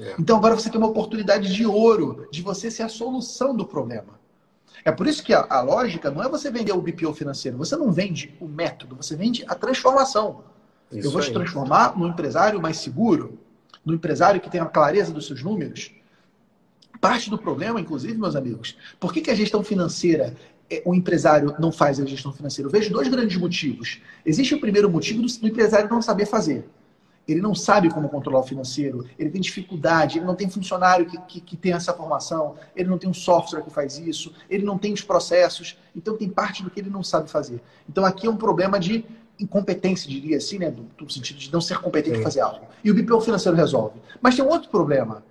É. Então agora você tem uma oportunidade de ouro de você ser a solução do problema. É por isso que a, a lógica não é você vender o BPO financeiro. Você não vende o método, você vende a transformação. Isso Eu vou aí. te transformar num empresário mais seguro, num empresário que tenha a clareza dos seus números. Parte do problema, inclusive, meus amigos, por que, que a gestão financeira é, o empresário não faz a gestão financeira? Eu vejo dois grandes motivos. Existe o primeiro motivo do, empresário não saber fazer ele não sabe como controlar o financeiro, ele tem dificuldade, ele não tem funcionário que, que, que, tem essa formação, ele não tem um software que faz isso, ele não tem os processos, então tem parte do que ele não sabe fazer. Então aqui é um problema de incompetência, diria assim, né, do, do sentido de não ser competente em fazer algo. E o BPO financeiro resolve. Mas tem um outro problema.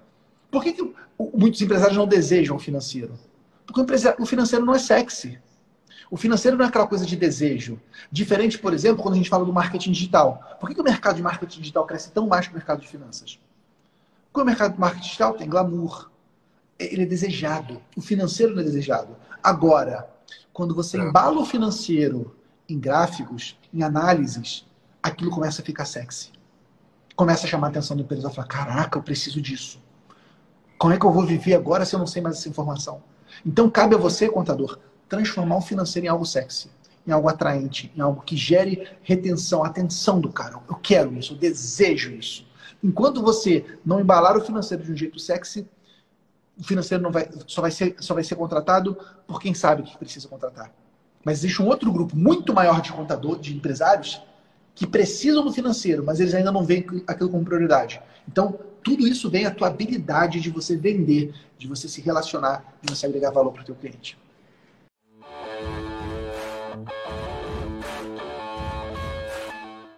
Por que, que muitos empresários não desejam o financeiro? Porque o, o financeiro não é sexy. O financeiro não é aquela coisa de desejo. Diferente, por exemplo, quando a gente fala do marketing digital. Por que, que o mercado de marketing digital cresce tão mais que o mercado de finanças? Porque o mercado de marketing digital tem glamour. Ele é desejado. O financeiro não é desejado. Agora, quando você é. embala o financeiro em gráficos, em análises, aquilo começa a ficar sexy. Começa a chamar a atenção do empresa. Fala, caraca, eu preciso disso. Como é que eu vou viver agora se eu não sei mais essa informação? Então, cabe a você, contador, transformar o financeiro em algo sexy, em algo atraente, em algo que gere retenção, atenção do cara. Eu quero isso, eu desejo isso. Enquanto você não embalar o financeiro de um jeito sexy, o financeiro não vai, só, vai ser, só vai ser contratado por quem sabe que precisa contratar. Mas existe um outro grupo muito maior de contador, de empresários, que precisam do financeiro, mas eles ainda não veem aquilo como prioridade. Então, tudo isso vem a tua habilidade de você vender, de você se relacionar, de você agregar valor para o teu cliente.